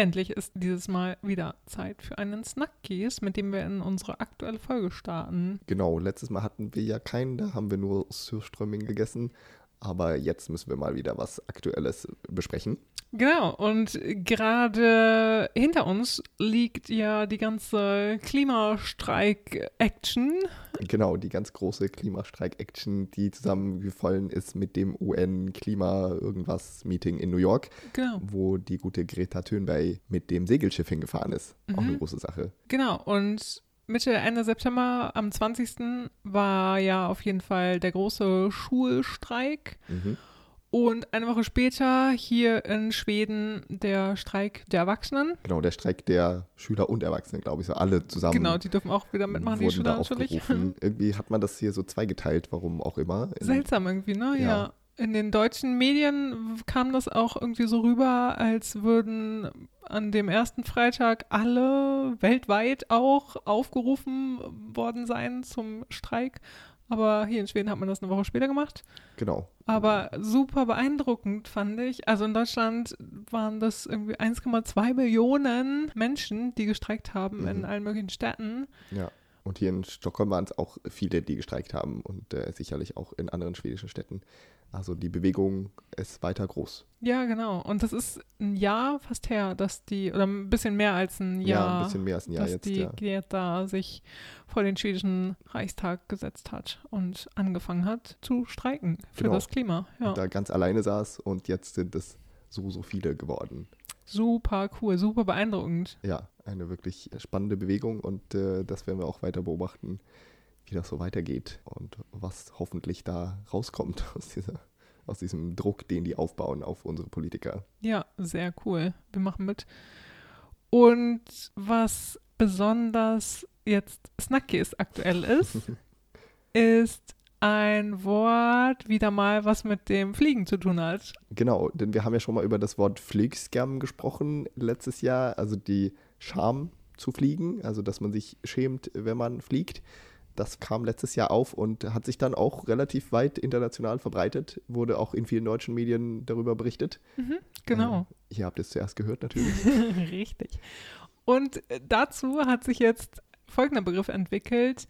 endlich ist dieses Mal wieder Zeit für einen Snackies, mit dem wir in unsere aktuelle Folge starten. Genau, letztes Mal hatten wir ja keinen, da haben wir nur Surströmming gegessen. Aber jetzt müssen wir mal wieder was Aktuelles besprechen. Genau, und gerade hinter uns liegt ja die ganze Klimastreik-Action. Genau, die ganz große Klimastreik-Action, die zusammengefallen ist mit dem UN-Klima-Irgendwas-Meeting in New York, Genau. wo die gute Greta Thunberg mit dem Segelschiff hingefahren ist. Auch eine Mhm. große Sache. Genau, und Mitte, Ende September, am 20. war ja auf jeden Fall der große Schulstreik. Mhm. Und eine Woche später hier in Schweden der Streik der Erwachsenen. Genau, der Streik der Schüler und Erwachsenen, glaube ich, so alle zusammen. Genau, die dürfen auch wieder mitmachen, die Schüler natürlich. aufgerufen. Irgendwie hat man das hier so zweigeteilt, warum auch immer. Seltsam irgendwie, ne? Ja. Ja. In den deutschen Medien kam das auch irgendwie so rüber, als würden an dem ersten Freitag alle weltweit auch aufgerufen worden sein zum Streik. Aber hier in Schweden hat man das eine Woche später gemacht. Genau. Aber super beeindruckend fand ich. Also in Deutschland waren das irgendwie 1,2 Millionen Menschen, die gestreikt haben in Mhm. allen möglichen Städten. Ja. Und hier in Stockholm waren es auch viele, die gestreikt haben und äh, sicherlich auch in anderen schwedischen Städten. Also die Bewegung ist weiter groß. Ja, genau. Und das ist ein Jahr fast her, dass die, oder ein bisschen mehr als ein Jahr, Ja, ein bisschen mehr als ein Jahr dass jetzt, die ja. Greta sich vor den schwedischen Reichstag gesetzt hat und angefangen hat zu streiken für Genau. das Klima. Ja. Und da ganz alleine saß und jetzt sind es so, so viele geworden. Super cool, super beeindruckend. Ja, eine wirklich spannende Bewegung und äh, das werden wir auch weiter beobachten, wie das so weitergeht und was hoffentlich da rauskommt aus, dieser, aus diesem Druck, den die aufbauen auf unsere Politiker. Ja, sehr cool. Wir machen mit. Und was besonders jetzt Snackies aktuell ist, ist ein Wort wieder mal, was mit dem Fliegen zu tun hat. Genau, denn wir haben ja schon mal über das Wort Flugskam gesprochen letztes Jahr, also die Scham zu fliegen, also dass man sich schämt, wenn man fliegt. Das kam letztes Jahr auf und hat sich dann auch relativ weit international verbreitet, wurde auch in vielen deutschen Medien darüber berichtet. Genau. Äh, ihr habt es zuerst gehört natürlich. Richtig. Und äh, dazu hat sich jetzt folgender Begriff entwickelt: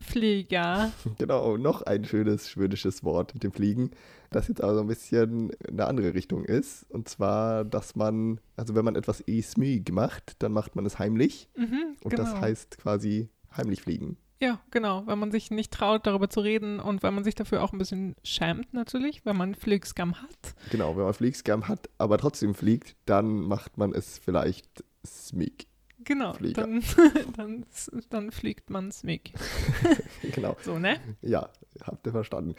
Smygflieger. genau, noch ein schönes schwedisches Wort mit dem Fliegen, das jetzt aber so ein bisschen eine andere Richtung ist. Und zwar, dass man, also wenn man etwas i smyg macht, dann macht man es heimlich. Mhm, Und genau. das heißt quasi heimlich fliegen. Ja, genau, wenn man sich nicht traut, darüber zu reden und weil man sich dafür auch ein bisschen schämt natürlich, wenn man Flugskam hat. Genau, wenn man Fliegscam hat, aber trotzdem fliegt, dann macht man es vielleicht smyg. Genau, Flieger. dann, dann, dann fliegt man Smig. genau, So, ne? ja, habt ihr verstanden.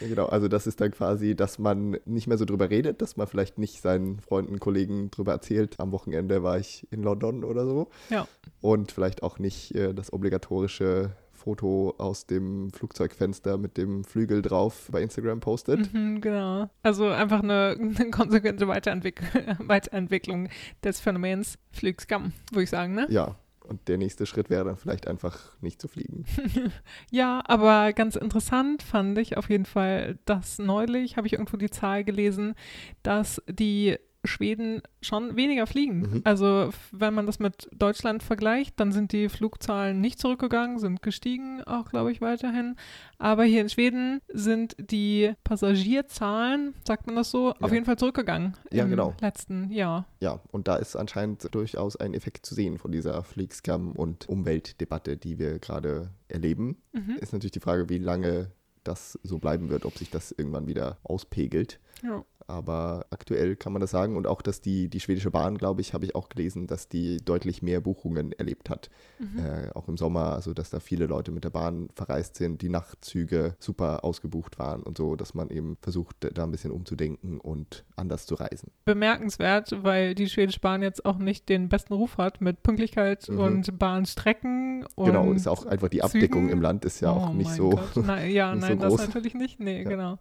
genau, also das ist dann quasi, dass man nicht mehr so drüber redet, dass man vielleicht nicht seinen Freunden, Kollegen drüber erzählt. Am Wochenende war ich in London oder so. Ja. Und vielleicht auch nicht äh, das obligatorische Foto aus dem Flugzeugfenster mit dem Flügel drauf bei Instagram postet. Mhm, genau. Also einfach eine, eine konsequente Weiterentwick Weiterentwicklung des Phänomens Flugskam, würde ich sagen, ne? Ja, und der nächste Schritt wäre dann vielleicht einfach nicht zu fliegen. Ja, aber ganz interessant fand ich auf jeden Fall, dass neulich, habe ich irgendwo die Zahl gelesen, dass die Schweden schon weniger fliegen. Mhm. Also wenn man das mit Deutschland vergleicht, dann sind die Flugzahlen nicht zurückgegangen, sind gestiegen, auch glaube ich weiterhin. Aber hier in Schweden sind die Passagierzahlen, sagt man das so, auf Ja. jeden Fall zurückgegangen Ja, im genau. letzten Jahr. Ja, und da ist anscheinend durchaus ein Effekt zu sehen von dieser Fliegscam- und Umweltdebatte, die wir gerade erleben. Mhm. Ist natürlich die Frage, wie lange das so bleiben wird, ob sich das irgendwann wieder auspegelt. Ja. Aber aktuell kann man das sagen und auch, dass die, die schwedische Bahn, glaube ich, habe ich auch gelesen, dass die deutlich mehr Buchungen erlebt hat. Mhm. Äh, auch im Sommer, also dass da viele Leute mit der Bahn verreist sind, die Nachtzüge super ausgebucht waren und so, dass man eben versucht, da ein bisschen umzudenken und anders zu reisen. bemerkenswert, weil die schwedische Bahn jetzt auch nicht den besten Ruf hat mit Pünktlichkeit Mhm. und Bahnstrecken. Und genau, ist auch einfach die Abdeckung Zügen. im Land ist ja auch Oh nicht mein so. Nein, ja, nicht so nein, das groß. natürlich nicht. Nee, Ja. genau.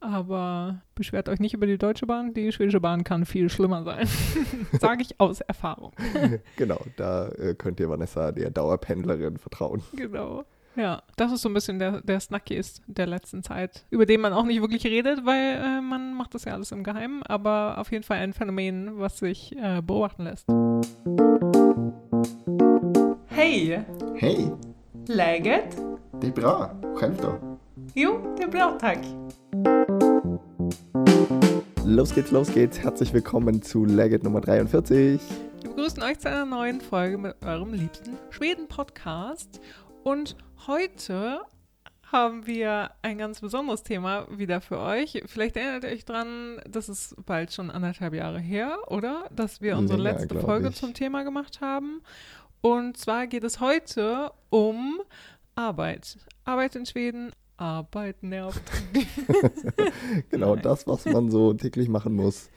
Aber beschwert euch nicht über die Deutsche Bahn. Die schwedische Bahn kann viel schlimmer sein. Sage ich aus Erfahrung. genau, da äh, könnt ihr Vanessa, der Dauerpendlerin, vertrauen. Genau. Ja, das ist so ein bisschen der, der Snackies der letzten Zeit, über den man auch nicht wirklich redet, weil äh, man macht das ja alles im Geheimen, aber auf jeden Fall ein Phänomen, was sich äh, beobachten lässt. Hej! Hej, Läget? det är bra. Själv då? Jo, det är bra tack. Los geht's, los geht's. Herzlich willkommen zu Legit Nummer 43. Wir begrüßen euch zu einer neuen Folge mit eurem liebsten Schweden-Podcast. Und heute haben wir ein ganz besonderes Thema wieder für euch. Vielleicht erinnert ihr euch dran, das ist bald schon anderthalb Jahre her, oder? Dass wir unsere Länger, letzte Folge ich. zum Thema gemacht haben. Und zwar geht es heute um Arbeit. Arbeit in Schweden. Arbeit nervt. Genau Nein. das, was man so täglich machen muss,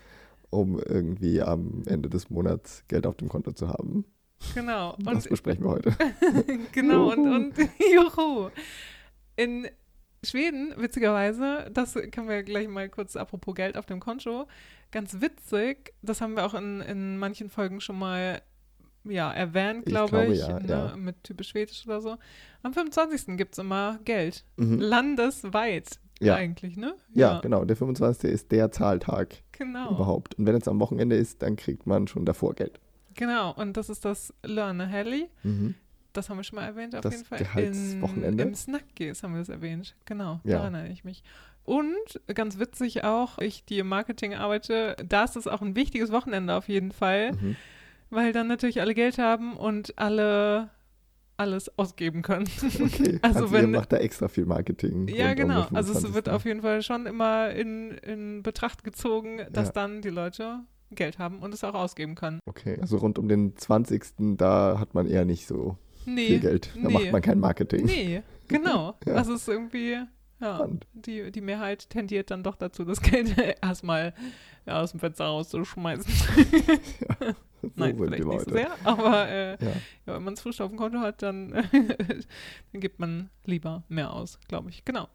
um irgendwie am Ende des Monats Geld auf dem Konto zu haben. genau. Das Und besprechen wir heute. genau, und, Juhu. und juhu. In Schweden, witzigerweise, das können wir gleich mal kurz apropos Geld auf dem Konto, ganz witzig, das haben wir auch in, in manchen Folgen schon mal ja, erwähnt, Ich glaube glaube, ich, ja, ne, ja. mit typisch Schwedisch oder so. Am 25. gibt es immer Geld. Mhm. Landesweit Ja. eigentlich, ne? Ja, genau. Der 25. ist der Zahltag genau. überhaupt. Und wenn es am Wochenende ist, dann kriegt man schon davor Geld. Genau, und das ist das Lörnehelli. Mhm. Das haben wir schon mal erwähnt, auf Das jeden Fall. Gehaltswochenende? In, Im Snackcase haben wir das erwähnt. Genau, Ja. daran erinnere ich mich. Und ganz witzig auch, ich, die im Marketing arbeite, da ist es auch ein wichtiges Wochenende auf jeden Fall, Mhm. Weil dann natürlich alle Geld haben und alle alles ausgeben können. Okay. Also Also, wenn- ihr macht da extra viel Marketing. Ja, um genau. den Also es 25.. wird auf jeden Fall schon immer in, in Betracht gezogen, dass Ja. dann die Leute Geld haben und es auch ausgeben können. Okay, also rund um den 20. da hat man eher nicht so Nee. viel Geld. Da nee. macht man kein Marketing. Nee, genau. Ja. Also es ist irgendwie, ja, Spannend. die, die Mehrheit tendiert dann doch dazu, das Geld erstmal ja, aus dem Fenster rauszuschmeißen. So Nein, vielleicht nicht so sehr, aber äh, Ja. ja, wenn man es frisch auf dem Konto hat, dann, dann gibt man lieber mehr aus, glaube ich. Genau.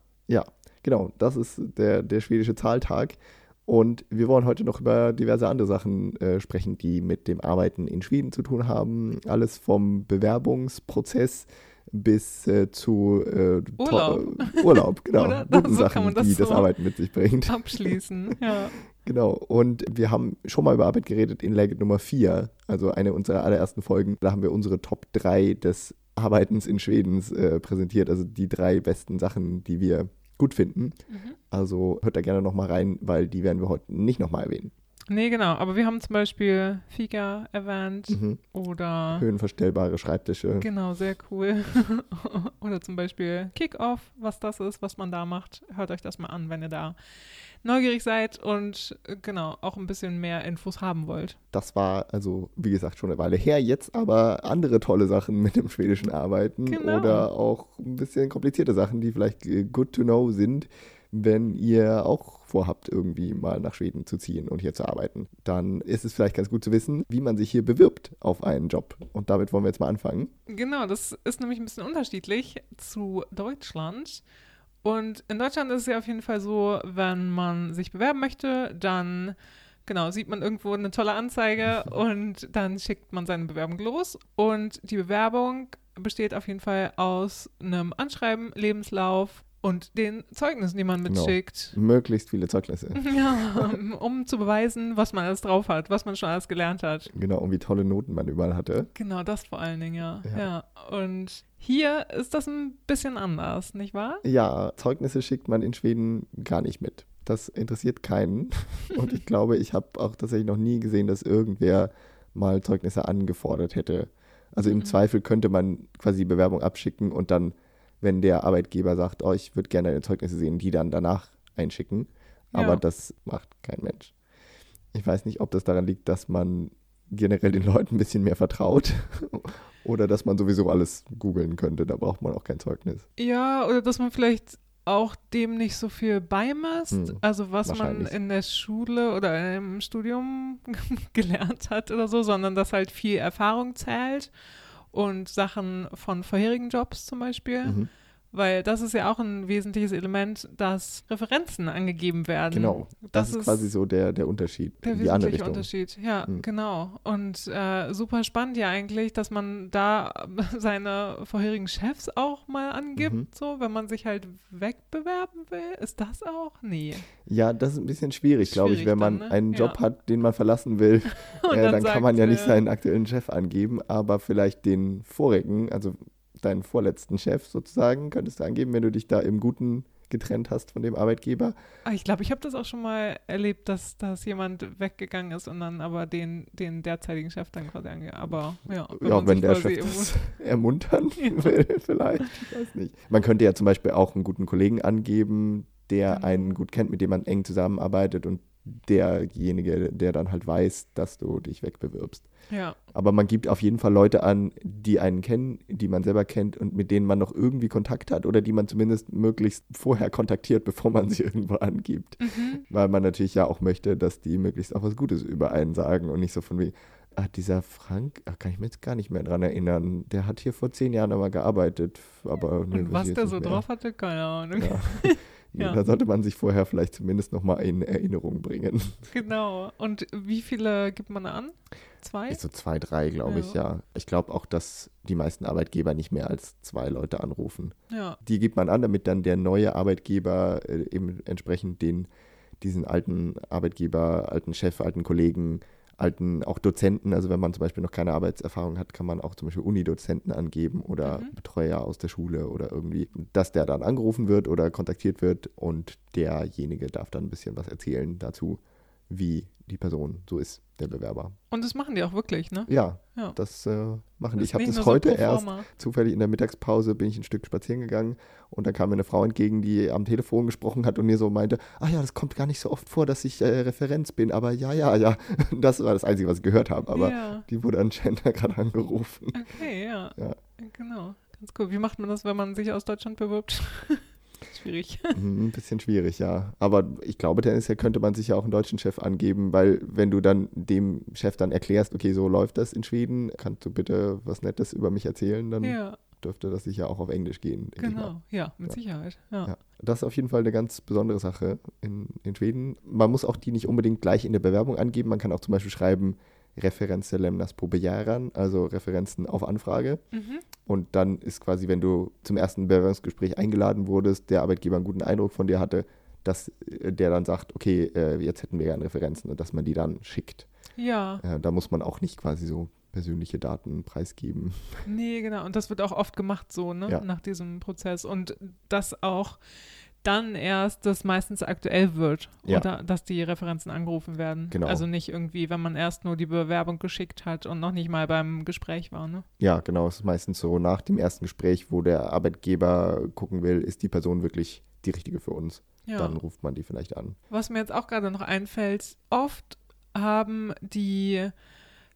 Genau, das ist der, der schwedische Zahltag. Und wir wollen heute noch über diverse andere Sachen äh, sprechen, die mit dem Arbeiten in Schweden zu tun haben. Alles vom Bewerbungsprozess bis äh, zu äh, Urlaub. äh, Urlaub, genau. Oder? Guten So kann Sachen, man das die das so Arbeiten mit sich bringt. Abschließen, ja. Genau. Und wir haben schon mal über Arbeit geredet in Legend Nummer 4, also eine unserer allerersten Folgen. Da haben wir unsere Top 3 des Arbeitens in Schwedens äh, präsentiert, also die drei besten Sachen, die wir gut finden. Mhm. Also hört da gerne nochmal rein, weil die werden wir heute nicht nochmal erwähnen. Nee, genau. Aber wir haben zum Beispiel Fika erwähnt Mhm. oder Höhenverstellbare Schreibtische. Genau, sehr cool. Oder zum Beispiel Kickoff, was das ist, was man da macht. Hört euch das mal an, wenn ihr da neugierig seid und äh, genau auch ein bisschen mehr Infos haben wollt. Das war also, wie gesagt, schon eine Weile her. Jetzt aber andere tolle Sachen mit dem schwedischen Arbeiten Genau. oder auch ein bisschen komplizierte Sachen, die vielleicht äh, good to know sind, wenn ihr auch vorhabt, irgendwie mal nach Schweden zu ziehen und hier zu arbeiten. Dann ist es vielleicht ganz gut zu wissen, wie man sich hier bewirbt auf einen Job. Und damit wollen wir jetzt mal anfangen. Genau, das ist nämlich ein bisschen unterschiedlich zu Deutschland. Und in Deutschland ist es ja auf jeden Fall so, wenn man sich bewerben möchte, dann genau sieht man irgendwo eine tolle Anzeige und dann schickt man seine Bewerbung los. Und die Bewerbung besteht auf jeden Fall aus einem Anschreiben, Lebenslauf und den Zeugnissen, die man Genau. mitschickt. Möglichst viele Zeugnisse. Ja, um zu beweisen, was man alles drauf hat, was man schon alles gelernt hat. Genau, und wie tolle Noten man überall hatte. Genau, das vor allen Dingen, ja. Ja. ja. Und hier ist das ein bisschen anders, nicht wahr? Ja, Zeugnisse schickt man in Schweden gar nicht mit. Das interessiert keinen. Und ich glaube, ich habe auch tatsächlich noch nie gesehen, dass irgendwer mal Zeugnisse angefordert hätte. Also im Mhm. Zweifel könnte man quasi die Bewerbung abschicken und dann, wenn der Arbeitgeber sagt, oh, ich würde gerne deine Zeugnisse sehen, die dann danach einschicken. Aber Ja. das macht kein Mensch. Ich weiß nicht, ob das daran liegt, dass man generell den Leuten ein bisschen mehr vertraut oder dass man sowieso alles googeln könnte. Da braucht man auch kein Zeugnis. Ja, oder dass man vielleicht auch dem nicht so viel beimisst. Hm, also was man in der Schule oder im Studium gelernt hat oder so, sondern dass halt viel Erfahrung zählt und Sachen von vorherigen Jobs zum Beispiel. Mhm. Weil das ist ja auch ein wesentliches Element, dass Referenzen angegeben werden. Genau. Das, ist quasi so der, der Unterschied. Der in die andere Richtung. Unterschied, ja, Mhm. genau. Und äh, super spannend ja eigentlich, dass man da seine vorherigen Chefs auch mal angibt, Mhm. so, wenn man sich halt wegbewerben will. Ist das auch? Nee. Ja, das ist ein bisschen schwierig, glaube ich, wenn man dann, ne? einen Job Ja. hat, den man verlassen will. Äh, dann, kann man ja nicht äh, seinen aktuellen Chef angeben, aber vielleicht den vorigen, also deinen vorletzten Chef sozusagen, könntest du angeben, wenn du dich da im Guten getrennt hast von dem Arbeitgeber. Ah, Ich glaube, ich habe das auch schon mal erlebt, dass, dass jemand weggegangen ist und dann aber den, den derzeitigen Chef dann quasi ange... Aber ja, ja, man wenn der Chef das ermuntern will, vielleicht, ich weiß nicht. Man könnte ja zum Beispiel auch einen guten Kollegen angeben, der Genau. einen gut kennt, mit dem man eng zusammenarbeitet und derjenige, der dann halt weiß, dass du dich wegbewirbst. Ja, Aber man gibt auf jeden Fall Leute an, die einen kennen, die man selber kennt und mit denen man noch irgendwie Kontakt hat oder die man zumindest möglichst vorher kontaktiert, bevor man sie irgendwo angibt. mhm. Weil man natürlich ja auch möchte, dass die möglichst auch was Gutes über einen sagen und nicht so von wie, ah, dieser Frank, ah, kann ich mir jetzt gar nicht mehr dran erinnern, der hat hier vor zehn Jahren einmal gearbeitet, aber Und was der so mehr. drauf hatte, keine Ahnung. Ja. Nee, Ja. Da sollte man sich vorher vielleicht zumindest nochmal in Erinnerung bringen. Genau. Und wie viele gibt man an? Zwei? So zwei, drei, glaube ich, ja. Ich glaube auch, dass die meisten Arbeitgeber nicht mehr als zwei Leute anrufen. Ja. Die gibt man an, damit dann der neue Arbeitgeber äh, eben entsprechend den, diesen alten Arbeitgeber, alten Chef, alten Kollegen, alten auch Dozenten, also wenn man zum Beispiel noch keine Arbeitserfahrung hat, kann man auch zum Beispiel Unidozenten angeben oder Mhm. Betreuer aus der Schule oder irgendwie, dass der dann angerufen wird oder kontaktiert wird und derjenige darf dann ein bisschen was erzählen dazu, wie die Person so ist, der Bewerber. Und das machen die auch wirklich, ne? Ja, Ja. das äh, machen die. Ich habe das so heute pro erst zufällig in der Mittagspause bin ich ein Stück spazieren gegangen und da kam mir eine Frau entgegen, die am Telefon gesprochen hat und mir so meinte, ah ja, das kommt gar nicht so oft vor, dass ich äh, Referenz bin, aber ja, ja, ja. Das war das Einzige, was ich gehört habe, aber ja. die wurde anscheinend gerade angerufen. Okay, ja. Ja. Genau. Ganz cool. Wie macht man das, wenn man sich aus Deutschland bewirbt? Schwierig. Mhm, Ein bisschen schwierig, ja. Aber ich glaube, tendenziell könnte man sich ja auch einen deutschen Chef angeben, weil wenn du dann dem Chef dann erklärst, okay, so läuft das in Schweden, kannst du bitte was Nettes über mich erzählen, dann Ja, dürfte das sicher auch auf Englisch gehen. genau. Ja, mit Ja. Sicherheit. Ja. Ja, das ist auf jeden Fall eine ganz besondere Sache in, in Schweden. Man muss auch die nicht unbedingt gleich in der Bewerbung angeben. Man kann auch zum Beispiel schreiben, Referenze lämnas på begäran, also Referenzen auf Anfrage. Mhm. Und dann ist quasi, wenn du zum ersten Bewerbungsgespräch eingeladen wurdest, der Arbeitgeber einen guten Eindruck von dir hatte, dass äh, der dann sagt, okay, äh, jetzt hätten wir gerne Referenzen und dass man die dann schickt. Ja, Äh, da muss man auch nicht quasi so persönliche Daten preisgeben. nee, genau. Und das wird auch oft gemacht so, ne? Ja. Nach diesem Prozess. Und dass auch dann erst das meistens aktuell wird. Ja. Oder dass die Referenzen angerufen werden. Genau. Also nicht irgendwie, wenn man erst nur die Bewerbung geschickt hat und noch nicht mal beim Gespräch war, ne? Ja, genau. Es ist meistens so nach dem ersten Gespräch, wo der Arbeitgeber gucken will, ist die Person wirklich die richtige für uns. Ja. Dann ruft man die vielleicht an. Was mir jetzt auch gerade noch einfällt, oft haben die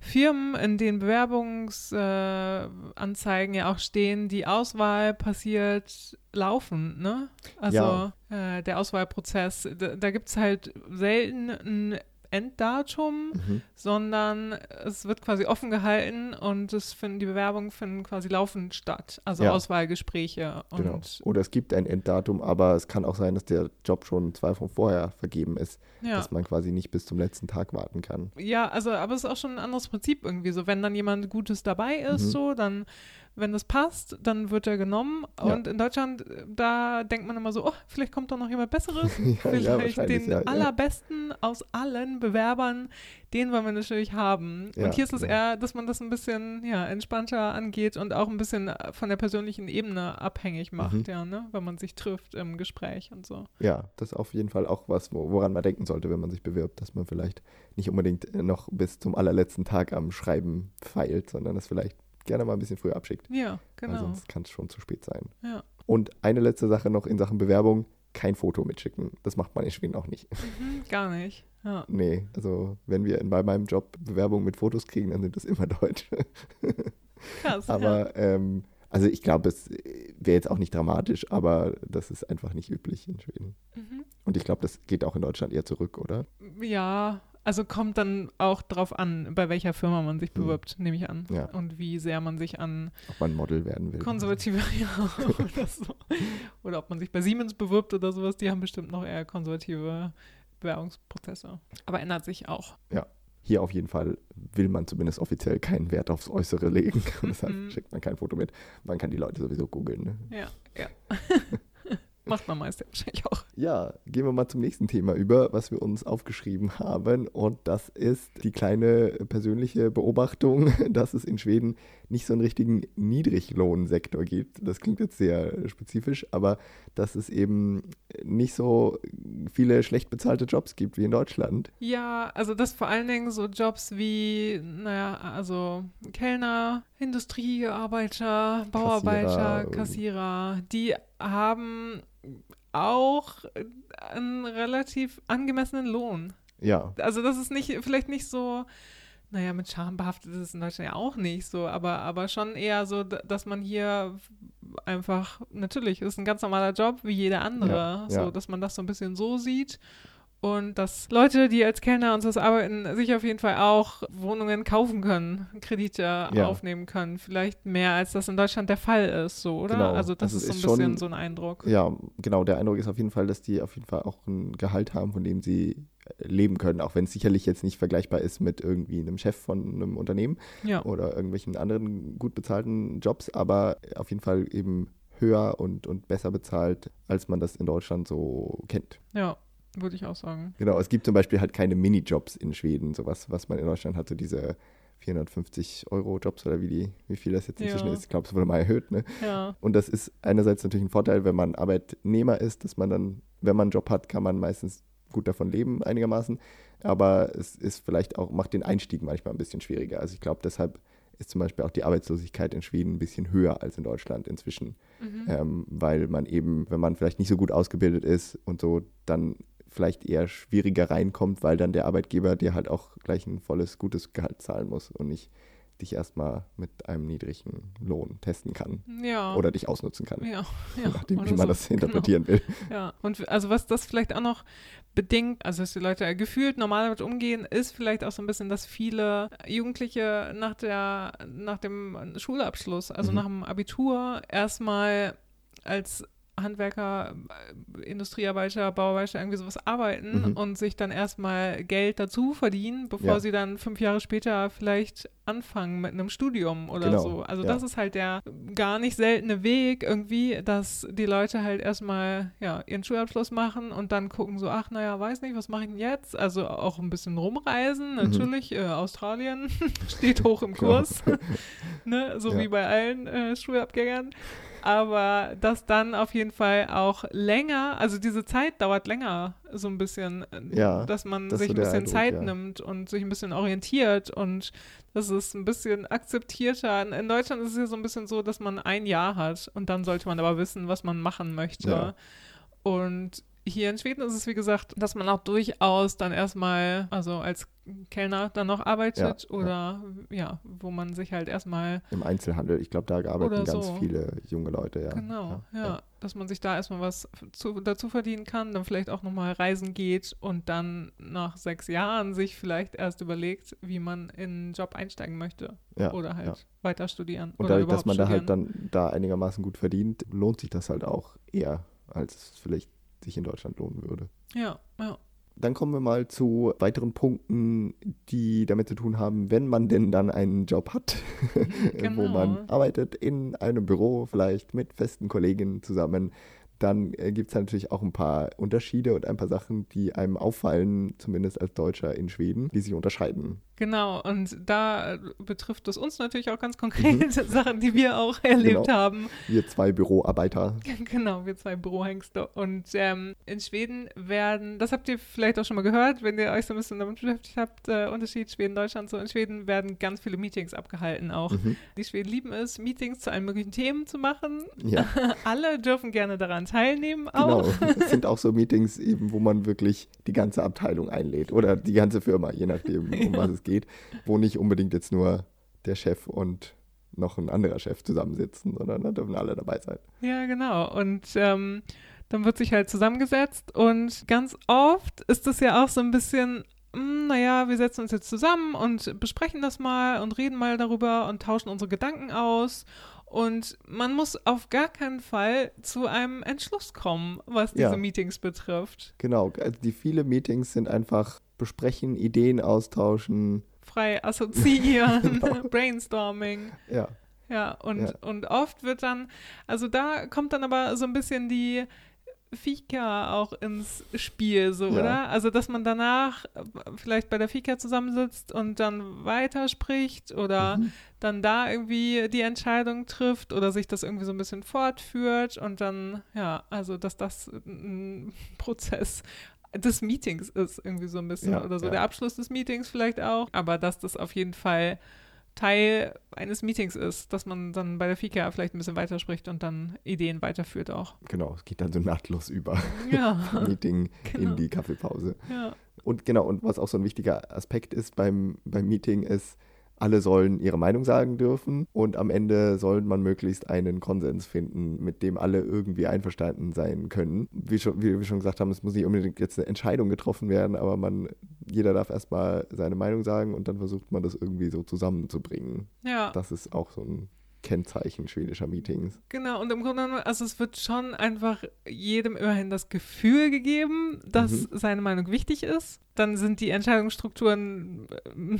Firmen in den Bewerbungsanzeigen äh, ja auch stehen, die Auswahl passiert laufend, ne? Also äh, der Auswahlprozess, da, da gibt es halt selten ein Enddatum, Mhm. sondern es wird quasi offen gehalten und es finden, die Bewerbungen finden quasi laufend statt. Also Ja. Auswahlgespräche und Genau. Oder es gibt ein Enddatum, aber es kann auch sein, dass der Job schon zwei Wochen vorher vergeben ist, ja. dass man quasi nicht bis zum letzten Tag warten kann. Ja, also, aber es ist auch schon ein anderes Prinzip irgendwie so. Wenn dann jemand Gutes dabei ist, Mhm. so, dann, wenn das passt, dann wird er genommen. Ja. Und in Deutschland, äh, da denkt man immer so, oh, vielleicht kommt doch noch jemand Besseres. ja, vielleicht den ja, ja. allerbesten aus allen Bewerbern, den wollen wir natürlich haben. Und hier ist es genau. eher, dass man das ein bisschen ja, entspannter angeht und auch ein bisschen äh, von der persönlichen Ebene abhängig macht, Mhm. ja, ne? Wenn man sich trifft im Gespräch und so. Ja, das ist auf jeden Fall auch was, wo- woran man denken sollte, wenn man sich bewirbt, dass man vielleicht nicht unbedingt äh, noch bis zum allerletzten Tag am Schreiben feilt, sondern das vielleicht gerne mal ein bisschen früher abschickt. Ja, Weil genau. sonst kann es schon zu spät sein. Ja. Und eine letzte Sache noch in Sachen Bewerbung, kein Foto mitschicken. Das macht man in Schweden auch nicht. Mhm, gar nicht. Ja. Nee, also wenn wir in, bei meinem Job Bewerbungen mit Fotos kriegen, dann sind das immer Deutsche. Krass. ja. Aber ähm, also ich glaube, es wäre jetzt auch nicht dramatisch, aber das ist einfach nicht üblich in Schweden. Mhm. Und ich glaube, das geht auch in Deutschland eher zurück, oder? Ja, Also kommt dann auch drauf an, bei welcher Firma man sich bewirbt, nehme ich an. Ja. Und wie sehr man sich an Ob man Model werden will. konservative ja, oder so. Oder ob man sich bei Siemens bewirbt oder sowas, die haben bestimmt noch eher konservative Bewerbungsprozesse. Aber ändert sich auch. Hier auf jeden Fall will man zumindest offiziell keinen Wert aufs Äußere legen. Deshalb Mhm. schickt man kein Foto mit. Man kann die Leute sowieso googeln. Ne? Ja, ja. Macht man meist ja wahrscheinlich auch. Ja, gehen wir mal zum nächsten Thema über, was wir uns aufgeschrieben haben. Und das ist die kleine persönliche Beobachtung, dass es in Schweden nicht so einen richtigen Niedriglohnsektor gibt. Das klingt jetzt sehr spezifisch, aber dass es eben nicht so viele schlecht bezahlte Jobs gibt wie in Deutschland. Ja, also das vor allen Dingen so Jobs wie, naja, also Kellner, Industriearbeiter, Bauarbeiter, Kassierer. Kassierer, die haben auch einen relativ angemessenen Lohn. Ja, Also das ist nicht, vielleicht nicht so, naja, mit Scham behaftet ist es in Deutschland ja auch nicht so, aber, aber schon eher so, dass man hier einfach, natürlich, ist ein ganz normaler Job wie jeder andere, Ja, so, ja. dass man das so ein bisschen so sieht. Und dass Leute, die als Kellner und so arbeiten, sich auf jeden Fall auch Wohnungen kaufen können, Kredite Ja. aufnehmen können. Vielleicht mehr, als das in Deutschland der Fall ist, so, oder? Genau. Also das Also ist so ein ist schon- bisschen so ein Eindruck. ja, genau. Der Eindruck ist auf jeden Fall, dass die auf jeden Fall auch ein Gehalt haben, von dem sie leben können, auch wenn es sicherlich jetzt nicht vergleichbar ist mit irgendwie einem Chef von einem Unternehmen. Ja. oder irgendwelchen anderen gut bezahlten Jobs, aber auf jeden Fall eben höher und, und besser bezahlt, als man das in Deutschland so kennt. Ja, würde ich auch sagen. Genau, es gibt zum Beispiel halt keine Minijobs in Schweden, sowas, was man in Deutschland hatte, diese 450 Euro Jobs oder wie die, wie viel das jetzt inzwischen Ja. ist. Ich glaube, es wurde mal erhöht, ne? Ja. Und das ist einerseits natürlich ein Vorteil, wenn man Arbeitnehmer ist, dass man dann, wenn man einen Job hat, kann man meistens gut davon leben, einigermaßen. Aber es ist vielleicht auch, macht den Einstieg manchmal ein bisschen schwieriger. Also ich glaube, deshalb ist zum Beispiel auch die Arbeitslosigkeit in Schweden ein bisschen höher als in Deutschland inzwischen. Mhm. Ähm, weil man eben, wenn man vielleicht nicht so gut ausgebildet ist und so, dann vielleicht eher schwieriger reinkommt, weil dann der Arbeitgeber dir halt auch gleich ein volles, gutes Gehalt zahlen muss und nicht dich erstmal mit einem niedrigen Lohn testen kann Ja. oder dich ausnutzen kann. ja, ja. nachdem, wie man so. das interpretieren will. Genau. Ja, und also was das vielleicht auch noch bedingt, also dass die Leute gefühlt normal damit umgehen, ist vielleicht auch so ein bisschen, dass viele Jugendliche nach der, nach dem Schulabschluss, also Mhm. nach dem Abitur, erstmal als Handwerker, äh, Industriearbeiter, Bauarbeiter irgendwie sowas arbeiten Mhm. und sich dann erstmal Geld dazu verdienen, bevor Ja. sie dann fünf Jahre später vielleicht anfangen mit einem Studium oder Genau, so. Also ja. das ist halt der gar nicht seltene Weg irgendwie, dass die Leute halt erstmal ja, ihren Schulabschluss machen und dann gucken so, ach naja, weiß nicht, was mache ich denn jetzt? Also auch ein bisschen rumreisen, Mhm. natürlich. Äh, Australien steht hoch im Genau. Kurs, ne? so Ja. wie bei allen äh, Schulabgängern. Aber das dann auf jeden Fall auch länger, also diese Zeit dauert länger, so ein bisschen, Ja, dass man das sich so ein bisschen Eindruck, Zeit ja. nimmt und sich ein bisschen orientiert und das ist ein bisschen akzeptierter. In- In Deutschland ist es ja so ein bisschen so, dass man ein Jahr hat und dann sollte man aber wissen, was man machen möchte. Ja. Und hier in Schweden ist es, wie gesagt, dass man auch durchaus dann erstmal, also als Kellner dann noch arbeitet Ja, oder ja, wo man sich halt erstmal, Im Einzelhandel, ich glaube, da arbeiten ganz so. viele junge Leute, ja. genau, ja, dass man sich da erstmal was zu, dazu verdienen kann, dann vielleicht auch nochmal reisen geht und dann nach sechs Jahren sich vielleicht erst überlegt, wie man in einen Job einsteigen möchte Ja, oder halt ja. weiter studieren. Und oder dadurch, dass man da halt studieren. dann da einigermaßen gut verdient, lohnt sich das halt auch eher, als es vielleicht sich in Deutschland lohnen würde. Ja, ja. Dann kommen wir mal zu weiteren Punkten, die damit zu tun haben, wenn man denn dann einen Job hat, wo Genau. man arbeitet in einem Büro, vielleicht mit festen Kollegen zusammen. Dann äh, gibt es natürlich auch ein paar Unterschiede und ein paar Sachen, die einem auffallen, zumindest als Deutscher in Schweden, die sich unterscheiden. Genau, und da äh, betrifft es uns natürlich auch ganz konkret Sachen, die wir auch erlebt Mhm. Genau. haben. Wir zwei Büroarbeiter. Genau, wir zwei Bürohengste. Und ähm, in Schweden werden, das habt ihr vielleicht auch schon mal gehört, wenn ihr euch so ein bisschen damit beschäftigt habt, äh, Unterschied Schweden-Deutschland, so in Schweden werden ganz viele Meetings abgehalten auch. Mhm. Die Schweden lieben es, Meetings zu allen möglichen Themen zu machen. Ja, Alle dürfen gerne daran teilnehmen genau. auch. Es sind auch so Meetings eben, wo man wirklich die ganze Abteilung einlädt oder die ganze Firma, je nachdem, um was es geht, wo nicht unbedingt jetzt nur der Chef und noch ein anderer Chef zusammensitzen, sondern da dürfen alle dabei sein. Ja, genau. Und ähm, dann wird sich halt zusammengesetzt und ganz oft ist es ja auch so ein bisschen hm, naja, wir setzen uns jetzt zusammen und besprechen das mal und reden mal darüber und tauschen unsere Gedanken aus. Und man muss auf gar keinen Fall zu einem Entschluss kommen, was diese Ja. Meetings betrifft. Genau, also die viele Meetings sind einfach besprechen, Ideen austauschen. Frei assoziieren, Genau. Brainstorming. Ja, Ja, und, Ja. und oft wird dann, also da kommt dann aber so ein bisschen die Fika auch ins Spiel, so, Ja. oder? Also, dass man danach äh, vielleicht bei der Fika zusammensitzt und dann weiterspricht oder Mhm. dann da irgendwie die Entscheidung trifft oder sich das irgendwie so ein bisschen fortführt und dann, ja, also, dass das ein Prozess des Meetings ist, irgendwie so ein bisschen Ja, oder so, ja. der Abschluss des Meetings vielleicht auch, aber dass das auf jeden Fall Teil eines Meetings ist, dass man dann bei der Fika vielleicht ein bisschen weiterspricht und dann Ideen weiterführt auch. genau, es geht dann so nahtlos über Ja, Meeting Genau. in die Kaffeepause. ja, Und genau, und was auch so ein wichtiger Aspekt ist beim, beim Meeting ist, alle sollen ihre Meinung sagen dürfen und am Ende soll man möglichst einen Konsens finden, mit dem alle irgendwie einverstanden sein können. Wie, schon, wie wir schon gesagt haben, es muss nicht unbedingt jetzt eine Entscheidung getroffen werden, aber man, jeder darf erstmal seine Meinung sagen und dann versucht man das irgendwie so zusammenzubringen. ja. Das ist auch so ein Kennzeichen schwedischer Meetings. Genau, und im Grunde genommen, also es wird schon einfach jedem immerhin das Gefühl gegeben, dass Mhm. seine Meinung wichtig ist. Dann sind die Entscheidungsstrukturen äh,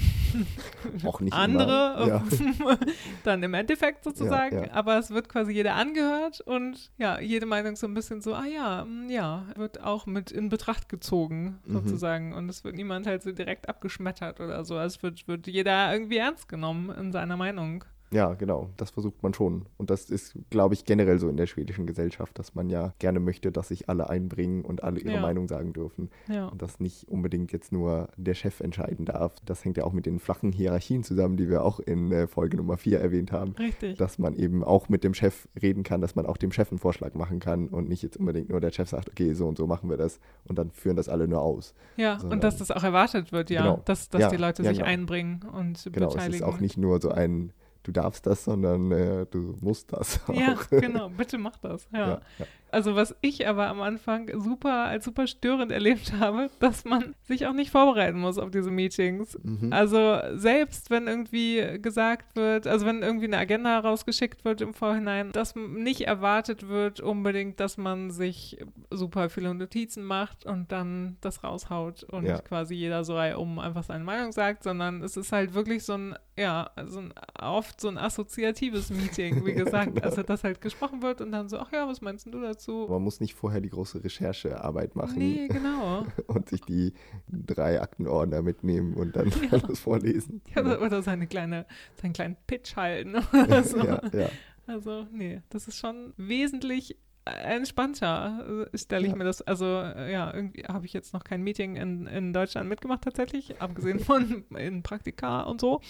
Auch nicht andere, ja. dann im Endeffekt sozusagen. Ja, ja. Aber es wird quasi jeder angehört und ja, jede Meinung so ein bisschen so, ah ja, mm, ja, wird auch mit in Betracht gezogen Mhm. sozusagen. Und es wird niemand halt so direkt abgeschmettert oder so. Also es wird, wird jeder irgendwie ernst genommen in seiner Meinung. Ja, genau, das versucht man schon. Und das ist, glaube ich, generell so in der schwedischen Gesellschaft, dass man ja gerne möchte, dass sich alle einbringen und alle ihre Ja. Meinung sagen dürfen. Ja. Und dass nicht unbedingt jetzt nur der Chef entscheiden darf. Das hängt ja auch mit den flachen Hierarchien zusammen, die wir auch in äh, Folge Nummer 4 erwähnt haben. Richtig. Dass man eben auch mit dem Chef reden kann, dass man auch dem Chef einen Vorschlag machen kann und nicht jetzt unbedingt nur der Chef sagt, okay, so und so machen wir das und dann führen das alle nur aus. Ja, sondern- und dass das auch erwartet wird, ja, Genau. dass, dass Ja, die Leute sich genau. einbringen und Genau, es beteiligen. ist auch nicht nur so ein, du darfst das, sondern äh, du musst das auch. ja, genau, bitte mach das. Ja. Ja, ja. Also was ich aber am Anfang super als super störend erlebt habe, dass man sich auch nicht vorbereiten muss auf diese Meetings. Mhm. Also selbst wenn irgendwie gesagt wird, also wenn irgendwie eine Agenda rausgeschickt wird im Vorhinein, dass nicht erwartet wird unbedingt, dass man sich super viele Notizen macht und dann das raushaut und Ja. quasi jeder so um einfach seine Meinung sagt, sondern es ist halt wirklich so ein, ja, so ein oft so ein assoziatives Meeting, wie gesagt, genau. also dass halt gesprochen wird und dann so, ach ja, was meinst du dazu? Man muss nicht vorher die große Recherchearbeit machen Nee, genau. und sich die drei Aktenordner mitnehmen und dann Ja. alles vorlesen. Ja, oder- oder seine kleine, seinen kleinen Pitch halten oder so. ja, ja. Also, nee, das ist schon wesentlich entspannter, äh, stelle ich Ja. mir das. Also, äh, ja, irgendwie habe ich jetzt noch kein Meeting in, in Deutschland mitgemacht, tatsächlich, abgesehen von in Praktika und so.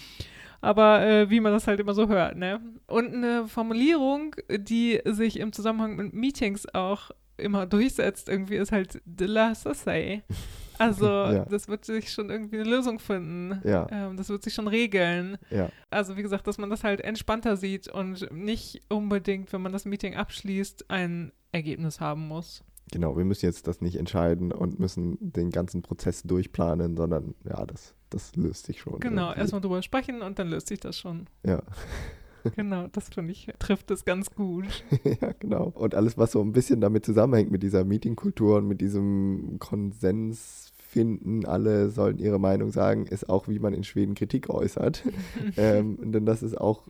Aber äh, wie man das halt immer so hört, ne? Und eine Formulierung, die sich im Zusammenhang mit Meetings auch immer durchsetzt, irgendwie ist halt de la Sassay. Also, Ja. das wird sich schon irgendwie eine Lösung finden. Ja. Ähm, das wird sich schon regeln. ja. Also wie gesagt, dass man das halt entspannter sieht und nicht unbedingt, wenn man das Meeting abschließt, ein Ergebnis haben muss. Genau, wir müssen jetzt das nicht entscheiden und müssen den ganzen Prozess durchplanen, sondern ja, das, das löst sich schon. Genau, irgendwie. erstmal drüber sprechen und dann löst sich das schon. Ja. Genau, das finde ich, trifft es ganz gut. ja, genau. Und alles, was so ein bisschen damit zusammenhängt, mit dieser Meetingkultur und mit diesem Konsens finden, alle sollen ihre Meinung sagen, ist auch, wie man in Schweden Kritik äußert. ähm, denn das ist auch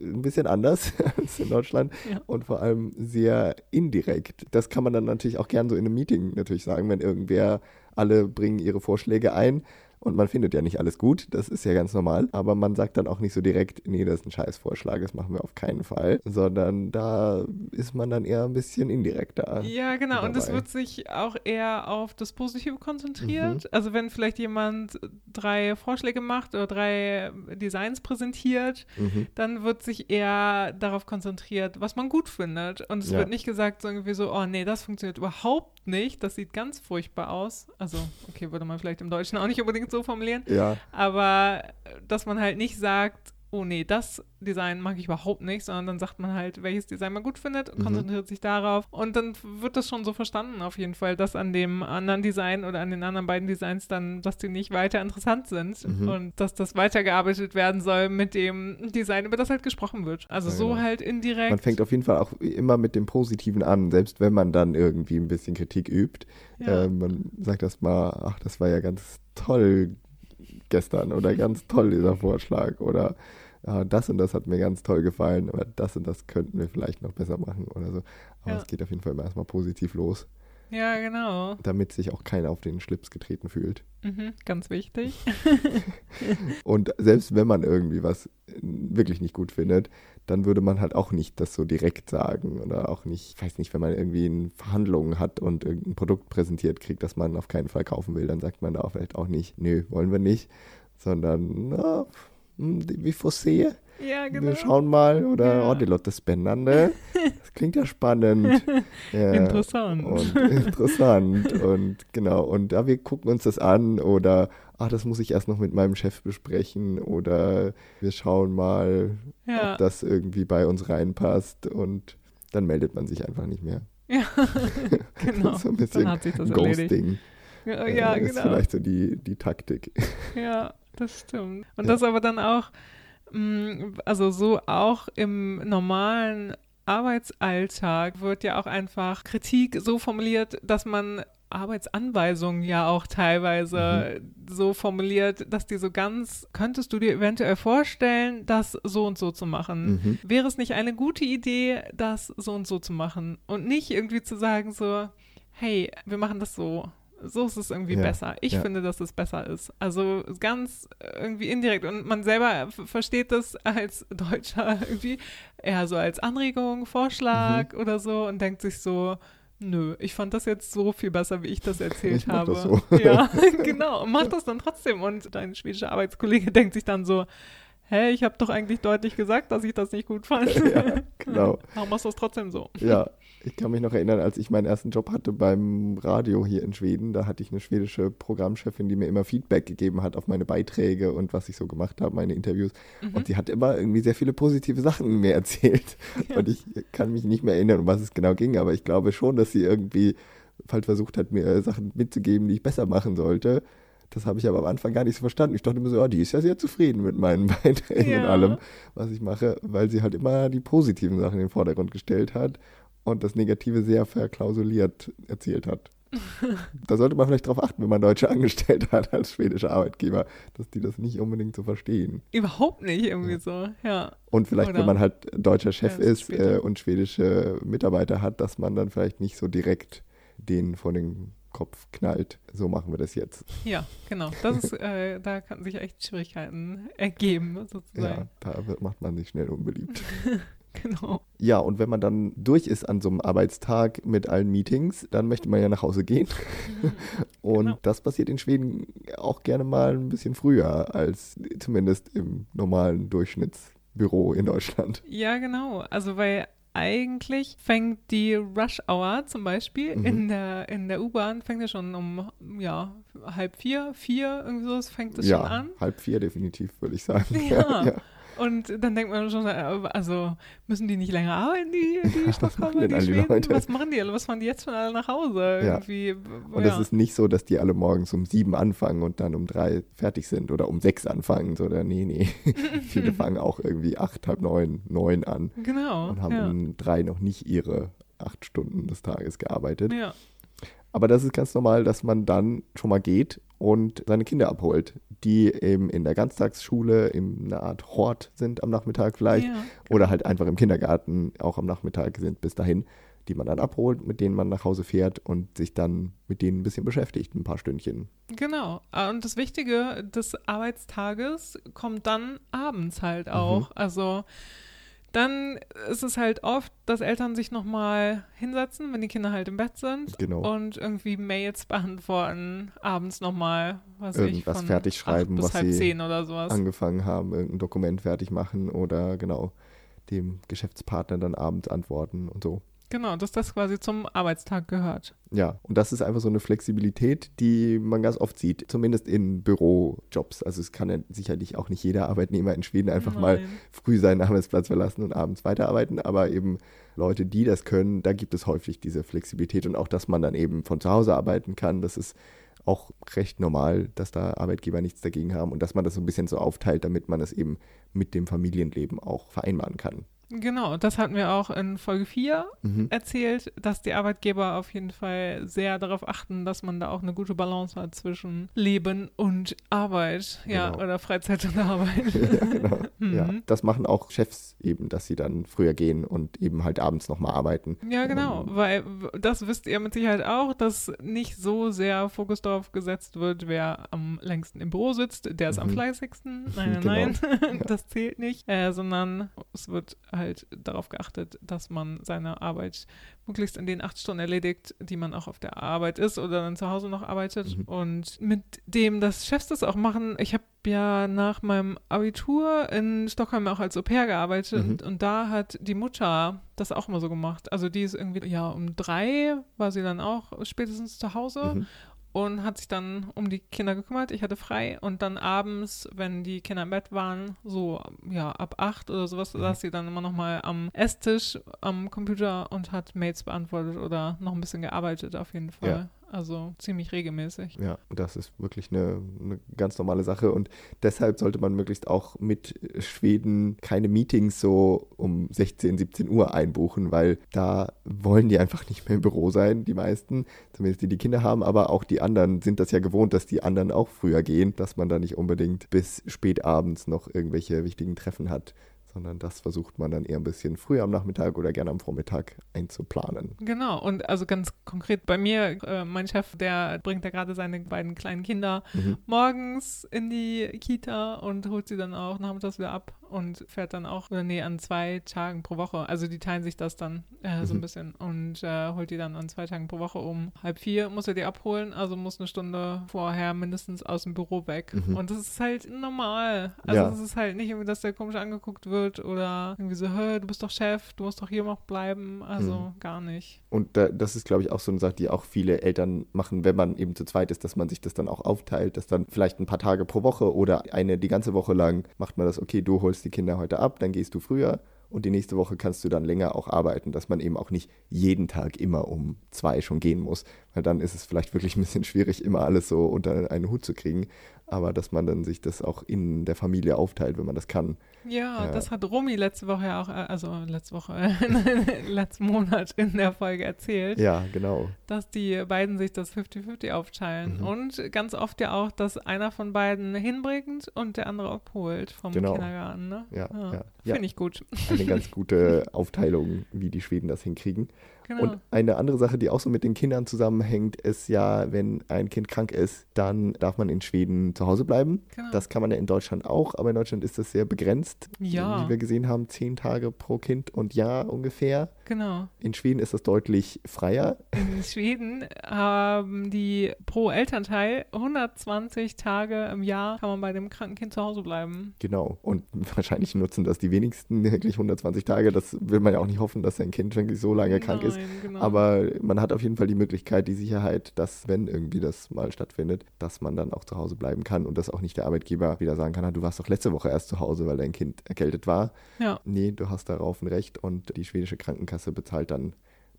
ein bisschen anders als in Deutschland Ja. und vor allem sehr indirekt. Das kann man dann natürlich auch gern so in einem Meeting natürlich sagen, wenn irgendwer, alle bringen ihre Vorschläge ein und man findet ja nicht alles gut, das ist ja ganz normal, aber man sagt dann auch nicht so direkt, nee, das ist ein Scheißvorschlag, das machen wir auf keinen Fall, sondern da ist man dann eher ein bisschen indirekter. Ja, genau. Und es dabei. wird sich auch eher auf das Positive konzentriert. Also wenn vielleicht jemand drei Vorschläge macht oder drei Designs präsentiert, Mhm. dann wird sich eher darauf konzentriert, was man gut findet. Und es Ja. wird nicht gesagt so irgendwie so, oh nee, das funktioniert überhaupt nicht, das sieht ganz furchtbar aus. Also, okay, würde man vielleicht im Deutschen auch nicht unbedingt so formulieren, Ja, aber äh, dass man halt nicht sagt, oh nee, das Design mag ich überhaupt nicht, sondern dann sagt man halt, welches Design man gut findet und Mhm. konzentriert sich darauf. Und dann wird das schon so verstanden auf jeden Fall, dass an dem anderen Design oder an den anderen beiden Designs dann, dass die nicht weiter interessant sind Mhm. und dass das weitergearbeitet werden soll mit dem Design, über das halt gesprochen wird. Also Ja, so genau. halt indirekt. Man fängt auf jeden Fall auch immer mit dem Positiven an, selbst wenn man dann irgendwie ein bisschen Kritik übt. ja. Äh, man sagt erst mal, ach, das war ja ganz toll gestern oder ganz toll dieser Vorschlag oder ah, das und das hat mir ganz toll gefallen, aber das und das könnten wir vielleicht noch besser machen oder so. Aber Ja. es geht auf jeden Fall immer erstmal positiv los, ja, genau. damit sich auch keiner auf den Schlips getreten fühlt. Mhm, ganz wichtig. Und selbst wenn man irgendwie was äh, wirklich nicht gut findet, dann würde man halt auch nicht das so direkt sagen oder auch nicht, ich weiß nicht, wenn man irgendwie in Verhandlungen hat und irgendein Produkt präsentiert kriegt, das man auf keinen Fall kaufen will, dann sagt man da vielleicht auch nicht, nö, wollen wir nicht, sondern, na, wie vorsehe, Ja, genau. wir schauen mal oder, Ja. oh, die Lotte Spännande, das klingt ja spannend. Ja. Interessant. Und interessant. und genau, und ja, wir gucken uns das an oder ah, das muss ich erst noch mit meinem Chef besprechen oder wir schauen mal, ja. ob das irgendwie bei uns reinpasst und dann meldet man sich einfach nicht mehr. ja, genau. so ein bisschen Dann hat sich das erledigt. Ghosting Ja, äh, ja, ist genau. vielleicht so die, die Taktik. Ja, das stimmt. Und Ja. das aber dann auch, mh, also so auch im normalen Arbeitsalltag wird ja auch einfach Kritik so formuliert, dass man Arbeitsanweisungen ja auch teilweise so formuliert, dass die so ganz, könntest du dir eventuell vorstellen, das so und so zu machen? Mhm. Wäre es nicht eine gute Idee, das so und so zu machen? Und nicht irgendwie zu sagen so, hey, wir machen das so. So ist es irgendwie Ja, besser. Ich ja. finde, dass es besser ist. Also ganz irgendwie indirekt. Und man selber versteht das als Deutscher irgendwie eher so als Anregung, Vorschlag oder so und denkt sich so, nö, ich fand das jetzt so viel besser, wie ich das erzählt Ich habe. das so. Ja, genau. Und macht das dann trotzdem. Und dein schwedischer Arbeitskollege denkt sich dann so, hä, ich habe doch eigentlich deutlich gesagt, dass ich das nicht gut fand. Ja, genau. Warum machst du das trotzdem so? Ja, ich kann mich noch erinnern, als ich meinen ersten Job hatte beim Radio hier in Schweden, da hatte ich eine schwedische Programmchefin, die mir immer Feedback gegeben hat auf meine Beiträge und was ich so gemacht habe, meine Interviews. Mhm. Und sie hat immer irgendwie sehr viele positive Sachen mir erzählt. Und ich kann mich nicht mehr erinnern, um was es genau ging, aber ich glaube schon, dass sie irgendwie halt versucht hat, mir Sachen mitzugeben, die ich besser machen sollte. Das habe ich aber am Anfang gar nicht so verstanden. Ich dachte immer so, ja, die ist ja sehr zufrieden mit meinen Beiträgen und Ja. allem, was ich mache, weil sie halt immer die positiven Sachen in den Vordergrund gestellt hat und das Negative sehr verklausuliert erzählt hat. da sollte man vielleicht darauf achten, wenn man Deutsche angestellt hat als schwedischer Arbeitgeber, dass die das nicht unbedingt so verstehen. Überhaupt nicht irgendwie so, ja. Und vielleicht, Oder- wenn man halt deutscher Chef Ja, ist äh, und schwedische Mitarbeiter hat, dass man dann vielleicht nicht so direkt denen vor den Kopf knallt. So machen wir das jetzt. Ja, genau. Das ist, äh, da kann sich echt Schwierigkeiten ergeben, Ja, sozusagen. da wird, macht man sich schnell unbeliebt. Genau. Ja, und wenn man dann durch ist an so einem Arbeitstag mit allen Meetings, dann möchte man ja nach Hause gehen. Und Genau. das passiert in Schweden auch gerne mal ein bisschen früher als zumindest im normalen Durchschnittsbüro in Deutschland. Ja, genau. Also weil eigentlich fängt die Rush Hour zum Beispiel Mhm. in der, in der U-Bahn, fängt ja schon um ja, halb vier, vier, irgendwie so, fängt es ja, schon an. halb vier definitiv, würde ich sagen. Ja. Und dann denkt man schon, äh, also müssen die nicht länger arbeiten, die, die denn die Schweden? Leute? Was machen die alle? Was fahren die jetzt schon alle nach Hause? Ja. Irgendwie, Und ja. es ist nicht so, dass die alle morgens um sieben anfangen und dann um drei fertig sind oder um sechs anfangen, sondern nee, nee. Viele fangen auch irgendwie acht, halb neun, neun an genau. und haben ja. um drei noch nicht ihre acht Stunden des Tages gearbeitet. ja. Aber das ist ganz normal, dass man dann schon mal geht und seine Kinder abholt, die eben in der Ganztagsschule in einer Art Hort sind am Nachmittag vielleicht Ja. oder halt einfach im Kindergarten auch am Nachmittag sind bis dahin, die man dann abholt, mit denen man nach Hause fährt und sich dann mit denen ein bisschen beschäftigt, ein paar Stündchen. Genau. Ah, Und das Wichtige des Arbeitstages kommt dann abends halt Mhm. auch. Also dann ist es halt oft, dass Eltern sich nochmal hinsetzen, wenn die Kinder halt im Bett sind Genau. und irgendwie Mails beantworten, abends nochmal, was ich, Irgendwas von fertig schreiben, acht bis was halb sie zehn oder sowas. Angefangen haben, irgendein Dokument fertig machen oder genau dem Geschäftspartner dann abends antworten und so. Genau, dass das quasi zum Arbeitstag gehört. Ja, und das ist einfach so eine Flexibilität, die man ganz oft sieht, zumindest in Bürojobs. Also es kann ja sicherlich auch nicht jeder Arbeitnehmer in Schweden einfach Nein. mal früh seinen Arbeitsplatz verlassen und abends weiterarbeiten, aber eben Leute, die das können, da gibt es häufig diese Flexibilität und auch, dass man dann eben von zu Hause arbeiten kann, das ist auch recht normal, dass da Arbeitgeber nichts dagegen haben und dass man das so ein bisschen so aufteilt, damit man es eben mit dem Familienleben auch vereinbaren kann. Genau, das hatten wir auch in Folge 4 Mhm. erzählt, dass die Arbeitgeber auf jeden Fall sehr darauf achten, dass man da auch eine gute Balance hat zwischen Leben und Arbeit. Ja, Genau. oder Freizeit und Arbeit. ja, genau. ja, Mhm. das machen auch Chefs eben, dass sie dann früher gehen und eben halt abends nochmal arbeiten. Ja, genau, Ähm, weil das wisst ihr mit Sicherheit auch, dass nicht so sehr Fokus darauf gesetzt wird, wer am längsten im Büro sitzt, der ist am Mhm. fleißigsten. Nein, nein, Genau. nein, Ja. das zählt nicht, äh, sondern es wird halt darauf geachtet, dass man seine Arbeit möglichst in den acht Stunden erledigt, die man auch auf der Arbeit ist oder dann zu Hause noch arbeitet. Mhm. Und mit dem, dass Chefs das auch machen, ich habe ja nach meinem Abitur in Stockholm auch als Au pair gearbeitet Mhm. und, und da hat die Mutter das auch mal so gemacht. Also die ist irgendwie, ja, um drei war sie dann auch spätestens zu Hause Mhm. Und hat sich dann um die Kinder gekümmert. Ich hatte frei und dann abends, wenn die Kinder im Bett waren, so ja ab acht oder sowas, Mhm. saß sie dann immer noch mal am Esstisch am Computer und hat Mails beantwortet oder noch ein bisschen gearbeitet auf jeden Fall. Ja. Also ziemlich regelmäßig. Ja, das ist wirklich eine, eine ganz normale Sache und deshalb sollte man möglichst auch mit Schweden keine Meetings so um 16, 17 Uhr einbuchen, weil da wollen die einfach nicht mehr im Büro sein, die meisten, zumindest die, die Kinder haben, aber auch die anderen sind das ja gewohnt, dass die anderen auch früher gehen, dass man da nicht unbedingt bis spät abends noch irgendwelche wichtigen Treffen hat, sondern das versucht man dann eher ein bisschen früher am Nachmittag oder gerne am Vormittag einzuplanen. Genau, und also ganz konkret bei mir, äh, mein Chef, der bringt ja gerade seine beiden kleinen Kinder Mhm. morgens in die Kita und holt sie dann auch nachmittags wieder ab und fährt dann auch, oder nee, an zwei Tagen pro Woche. Also die teilen sich das dann äh, so ein Mhm. bisschen und äh, holt die dann an zwei Tagen pro Woche um halb vier, muss er die abholen, also muss eine Stunde vorher mindestens aus dem Büro weg. Mhm. Und das ist halt normal. Also Ja. es ist halt nicht irgendwie, dass der komisch angeguckt wird oder irgendwie so, hä, du bist doch Chef, du musst doch hier noch bleiben. Also Mhm. gar nicht. Und da, das ist, glaube ich, auch so eine Sache, die auch viele Eltern machen, wenn man eben zu zweit ist, dass man sich das dann auch aufteilt, dass dann vielleicht ein paar Tage pro Woche oder eine die ganze Woche lang macht man das, okay, du holst die Kinder heute ab, dann gehst du früher und die nächste Woche kannst du dann länger auch arbeiten, dass man eben auch nicht jeden Tag immer um zwei schon gehen muss, weil dann ist es vielleicht wirklich ein bisschen schwierig, immer alles so unter einen Hut zu kriegen, aber dass man dann sich das auch in der Familie aufteilt, wenn man das kann. Ja, Ja. das hat Romy letzte Woche ja auch, äh, also letzte Woche, letzten Monat in der Folge erzählt, Ja, genau. dass die beiden sich das 50-50 aufteilen. Mhm. Und ganz oft ja auch, dass einer von beiden hinbringt und der andere abholt vom Genau. Kindergarten. Ne? Ja, ja. ja. Finde ich gut. Eine ganz gute Aufteilung, wie die Schweden das hinkriegen. Genau. Und eine andere Sache, die auch so mit den Kindern zusammenhängt, ist ja, wenn ein Kind krank ist, dann darf man in Schweden zu Hause bleiben. genau. Das kann man ja in Deutschland auch, aber in Deutschland ist das sehr begrenzt. Ja. Wie wir gesehen haben, zehn Tage pro Kind und Jahr ungefähr. genau. In Schweden ist das deutlich freier. In Schweden haben die pro Elternteil 120 Tage im Jahr kann man bei dem kranken Kind zu Hause bleiben. Genau. Und wahrscheinlich nutzen das die wenigsten wirklich 120 Tage. Das will man ja auch nicht hoffen, dass sein Kind wirklich so lange krank ist. Nein, genau. Aber man hat auf jeden Fall die Möglichkeit, die Sicherheit, dass, wenn irgendwie das mal stattfindet, dass man dann auch zu Hause bleiben kann und dass auch nicht der Arbeitgeber wieder sagen kann, "Ah, du warst doch letzte Woche erst zu Hause, weil dein Kind erkältet war. ja. Nee, du hast darauf ein Recht und die schwedische Krankenkasse bezahlt dann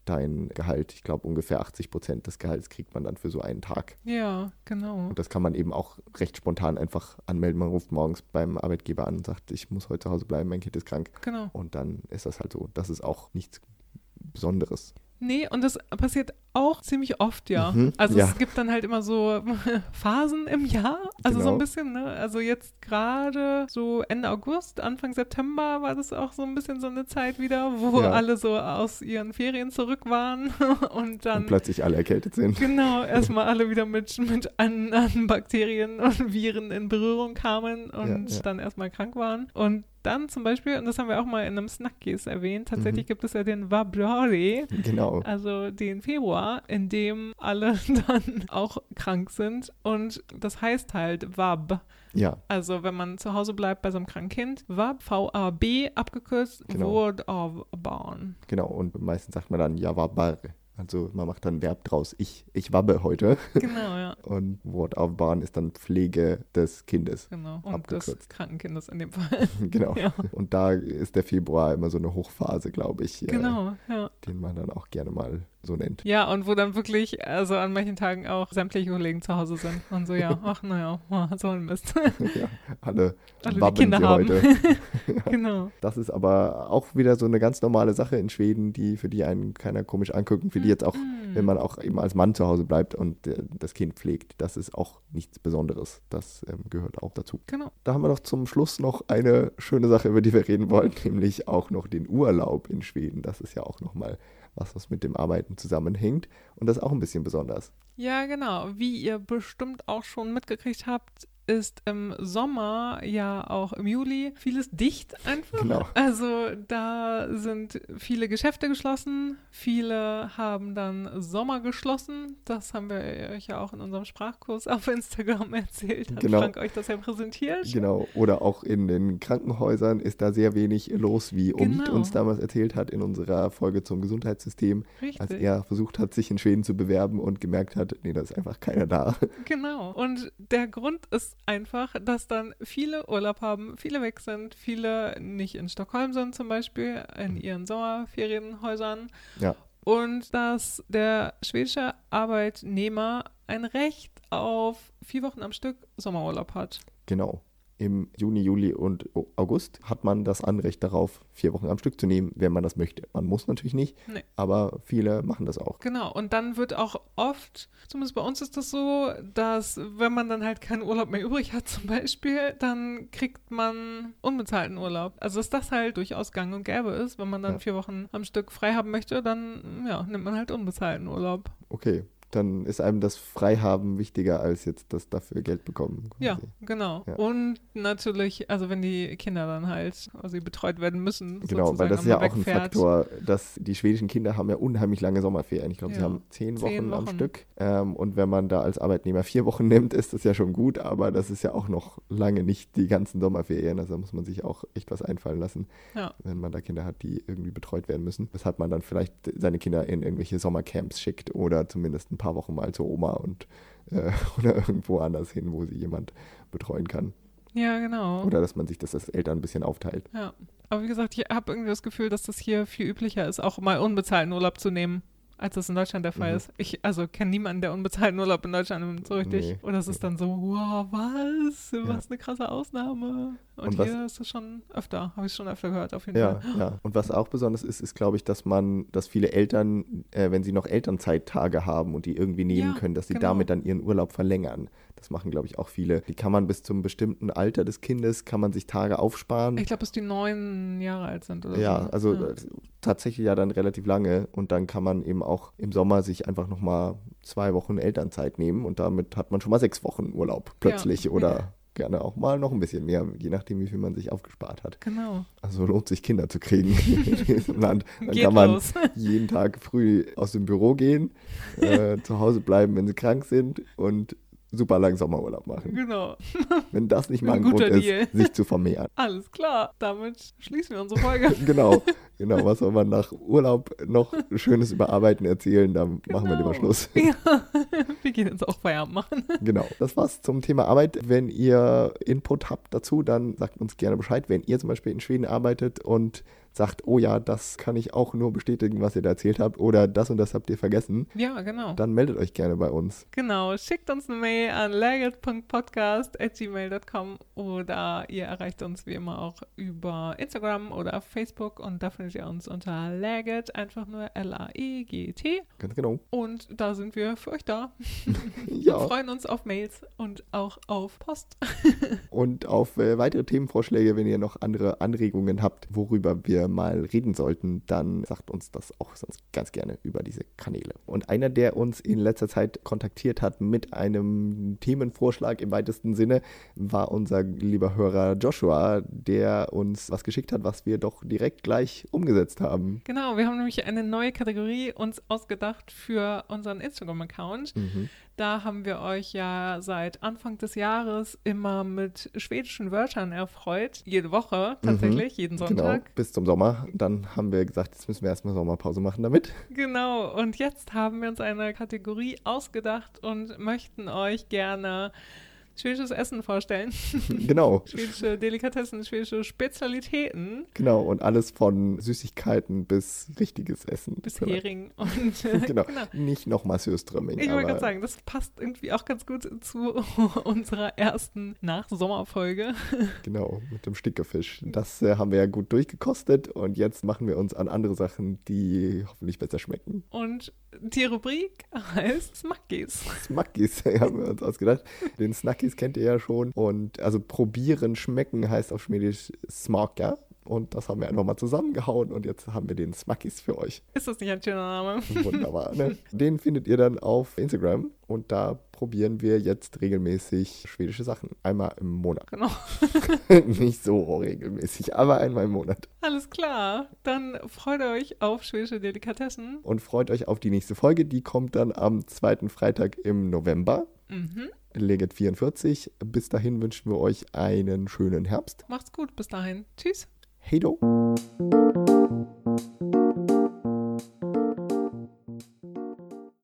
dein Gehalt. Ich glaube, ungefähr 80 Prozent des Gehalts kriegt man dann für so einen Tag. Ja, genau. Und das kann man eben auch recht spontan einfach anmelden. Man ruft morgens beim Arbeitgeber an und sagt, ich muss heute zu Hause bleiben, mein Kind ist krank. Genau. Und dann ist das halt so. Das ist auch nichts Besonderes. Nee, und das passiert auch ziemlich oft, ja. Mhm, also ja. es gibt dann halt immer so Phasen im Jahr, also so Genau. ein bisschen, ne? Also jetzt gerade so Ende August, Anfang September war das auch so ein bisschen so eine Zeit wieder, wo Ja. alle so aus ihren Ferien zurück waren und dann und plötzlich alle erkältet sind. Genau, erstmal alle wieder mit, mit anderen Bakterien und Viren in Berührung kamen und ja. dann erstmal krank waren. Und dann zum Beispiel, und das haben wir auch mal in einem Snackies erwähnt, tatsächlich mhm. gibt es ja den Februari, genau. also den Februar, in dem alle dann auch krank sind und das heißt halt Vab. Ja. Also wenn man zu Hause bleibt bei so einem kranken Kind, Vab, V-A-B abgekürzt, genau. Word of Born. Genau, und meistens sagt man dann Javabar. Also man macht dann ein Verb draus. Ich, ich wabbe heute. Genau, ja. Und Wort aufbauen ist dann Pflege des Kindes. Genau. Und abgekürzt. des Krankenkindes in dem Fall. genau. Ja. Und da ist der Februar immer so eine Hochphase, glaube ich. Genau, ja. Den man dann auch gerne mal so nennt. Ja, und wo dann wirklich, also an manchen Tagen auch sämtliche Kollegen zu Hause sind und so, ja, ach naja, so ein Mist. ja, alle, alle Kinder sie haben. heute. genau. Das ist aber auch wieder so eine ganz normale Sache in Schweden, die für die einen keiner komisch angucken, für die jetzt auch, mm. wenn man auch eben als Mann zu Hause bleibt und äh, das Kind pflegt, das ist auch nichts Besonderes. Das ähm, gehört auch dazu. Genau. Da haben wir noch zum Schluss noch eine schöne Sache, über die wir reden wollen, nämlich auch noch den Urlaub in Schweden. Das ist ja auch nochmal was, was mit dem Arbeiten zusammenhängt. Und das auch ein bisschen besonders. Ja, genau. Wie ihr bestimmt auch schon mitgekriegt habt, ist im Sommer, ja auch im Juli, vieles dicht einfach. Genau. Also da sind viele Geschäfte geschlossen, viele haben dann Sommer geschlossen. Das haben wir euch ja auch in unserem Sprachkurs auf Instagram erzählt. Hat genau. Frank euch das ja präsentiert. Genau. Oder auch in den Krankenhäusern ist da sehr wenig los, wie genau. uns damals erzählt hat in unserer Folge zum Gesundheitssystem, Richtig. als er versucht hat, sich in Schweden zu bewerben und gemerkt hat, nee, da ist einfach keiner da. Genau. Und der Grund ist einfach, dass dann viele Urlaub haben, viele weg sind, viele nicht in Stockholm sind zum Beispiel, in mhm. ihren Sommerferienhäusern. Ja. Und dass der schwedische Arbeitnehmer ein Recht auf vier Wochen am Stück Sommerurlaub hat. Genau im Juni, Juli und August hat man das Anrecht darauf, vier Wochen am Stück zu nehmen, wenn man das möchte. Man muss natürlich nicht, nee. aber viele machen das auch. Genau, und dann wird auch oft, zumindest bei uns ist das so, dass wenn man dann halt keinen Urlaub mehr übrig hat zum Beispiel, dann kriegt man unbezahlten Urlaub. Also dass das halt durchaus gang und gäbe ist, wenn man dann ja. vier Wochen am Stück frei haben möchte, dann ja, nimmt man halt unbezahlten Urlaub. Okay, dann ist einem das Freihaben wichtiger als jetzt das dafür Geld bekommen. Quasi. Ja, genau. Ja. Und natürlich, also wenn die Kinder dann halt also betreut werden müssen. Genau, weil das ist ja auch ein Faktor, dass die schwedischen Kinder haben ja unheimlich lange Sommerferien. Ich glaube, ja. sie haben zehn Wochen, zehn Wochen. am Stück. Ähm, und wenn man da als Arbeitnehmer vier Wochen nimmt, ist das ja schon gut, aber das ist ja auch noch lange nicht die ganzen Sommerferien. Also da muss man sich auch echt was einfallen lassen, ja. wenn man da Kinder hat, die irgendwie betreut werden müssen. Weshalb man dann vielleicht seine Kinder in irgendwelche Sommercamps schickt oder zumindest ein paar Wochen mal zur Oma und äh, oder irgendwo anders hin, wo sie jemand betreuen kann. Ja, genau. Oder dass man sich das als Eltern ein bisschen aufteilt. Ja. Aber wie gesagt, ich habe irgendwie das Gefühl, dass das hier viel üblicher ist, auch mal unbezahlten Urlaub zu nehmen als das in Deutschland der Fall mhm. ist. Ich also kenne niemanden, der unbezahlten Urlaub in Deutschland nimmt, so richtig. Nee. Oder es ist dann so, wow, was? Ja. Was eine krasse Ausnahme. Und, und hier ist es schon öfter, habe ich schon öfter gehört, auf jeden ja, Fall. Ja, und was auch besonders ist, ist, glaube ich, dass man, dass viele Eltern, äh, wenn sie noch Elternzeittage haben und die irgendwie nehmen ja, können, dass sie genau. damit dann ihren Urlaub verlängern. Das machen, glaube ich, auch viele. Die kann man bis zum bestimmten Alter des Kindes, kann man sich Tage aufsparen. Ich glaube, bis die neun Jahre alt sind oder ja, so. Also ja, also tatsächlich ja dann relativ lange. Und dann kann man eben auch im Sommer sich einfach nochmal zwei Wochen Elternzeit nehmen und damit hat man schon mal sechs Wochen Urlaub plötzlich ja, oder ja. gerne auch mal noch ein bisschen mehr, je nachdem, wie viel man sich aufgespart hat. Genau. Also lohnt sich Kinder zu kriegen in diesem Land. Dann Geht kann man los. jeden Tag früh aus dem Büro gehen, äh, zu Hause bleiben, wenn sie krank sind und super lang Sommerurlaub machen. Genau. Wenn das nicht mal ein, ein Grund Deal. ist, sich zu vermehren. Alles klar, damit schließen wir unsere Folge. genau, genau. Was soll man nach Urlaub noch Schönes über Arbeiten erzählen? Da genau. machen wir lieber Schluss. Ja, wir gehen jetzt auch Feierabend machen. Genau, das war's zum Thema Arbeit. Wenn ihr Input habt dazu, dann sagt uns gerne Bescheid. Wenn ihr zum Beispiel in Schweden arbeitet und sagt, oh ja, das kann ich auch nur bestätigen, was ihr da erzählt habt, oder das und das habt ihr vergessen. Ja, genau. Dann meldet euch gerne bei uns. Genau, schickt uns eine Mail an legit.podcast.gmail.com oder ihr erreicht uns wie immer auch über Instagram oder Facebook und da findet ihr uns unter Laget, einfach nur L-A-E-G-T. Ganz genau. Und da sind wir für euch da. Ja. Wir freuen uns auf Mails und auch auf Post. Und auf äh, weitere Themenvorschläge, wenn ihr noch andere Anregungen habt, worüber wir mal reden sollten, dann sagt uns das auch sonst ganz gerne über diese Kanäle. Und einer, der uns in letzter Zeit kontaktiert hat mit einem Themenvorschlag im weitesten Sinne, war unser lieber Hörer Joshua, der uns was geschickt hat, was wir doch direkt gleich umgesetzt haben. Genau, wir haben nämlich eine neue Kategorie uns ausgedacht für unseren Instagram-Account. Mhm. Da haben wir euch ja seit Anfang des Jahres immer mit schwedischen Wörtern erfreut. Jede Woche tatsächlich, jeden Genau, Sonntag. bis zum Sommer. Dann haben wir gesagt, jetzt müssen wir erstmal Sommerpause machen damit. Genau. Und jetzt haben wir uns eine Kategorie ausgedacht und möchten euch gerne schwedisches Essen vorstellen. genau. schwedische Delikatessen, schwedische Spezialitäten. Genau, und alles von Süßigkeiten bis richtiges Essen. Bis Vielleicht. Hering und äh, Genau. Nicht nochmal Sürströmming. Ich wollte gerade sagen, das passt irgendwie auch ganz gut zu unserer ersten Nach-Sommerfolge. Genau, mit dem Stickerfisch. Das äh, haben wir ja gut durchgekostet und jetzt machen wir uns an andere Sachen, die hoffentlich besser schmecken. Und die Rubrik heißt Smackis. Smackis haben wir uns ausgedacht. Den Snackies kennt ihr ja schon. Und also probieren, schmecken heißt auf Schwedisch Smaka. Und das haben wir einfach mal zusammengehauen und jetzt haben wir den Smackis für euch. Ist das nicht ein schöner Name? Wunderbar. Ne? Den findet ihr dann auf Instagram und da probieren wir jetzt regelmäßig schwedische Sachen. Einmal im Monat. Genau. Nicht so regelmäßig, aber einmal im Monat. Alles klar. Dann freut euch auf schwedische Delikatessen. Und freut euch auf die nächste Folge. Die kommt dann am zweiten Freitag im November. Mhm. Legit 44. Bis dahin wünschen wir euch einen schönen Herbst. Macht's gut, bis dahin. Tschüss. Hey do.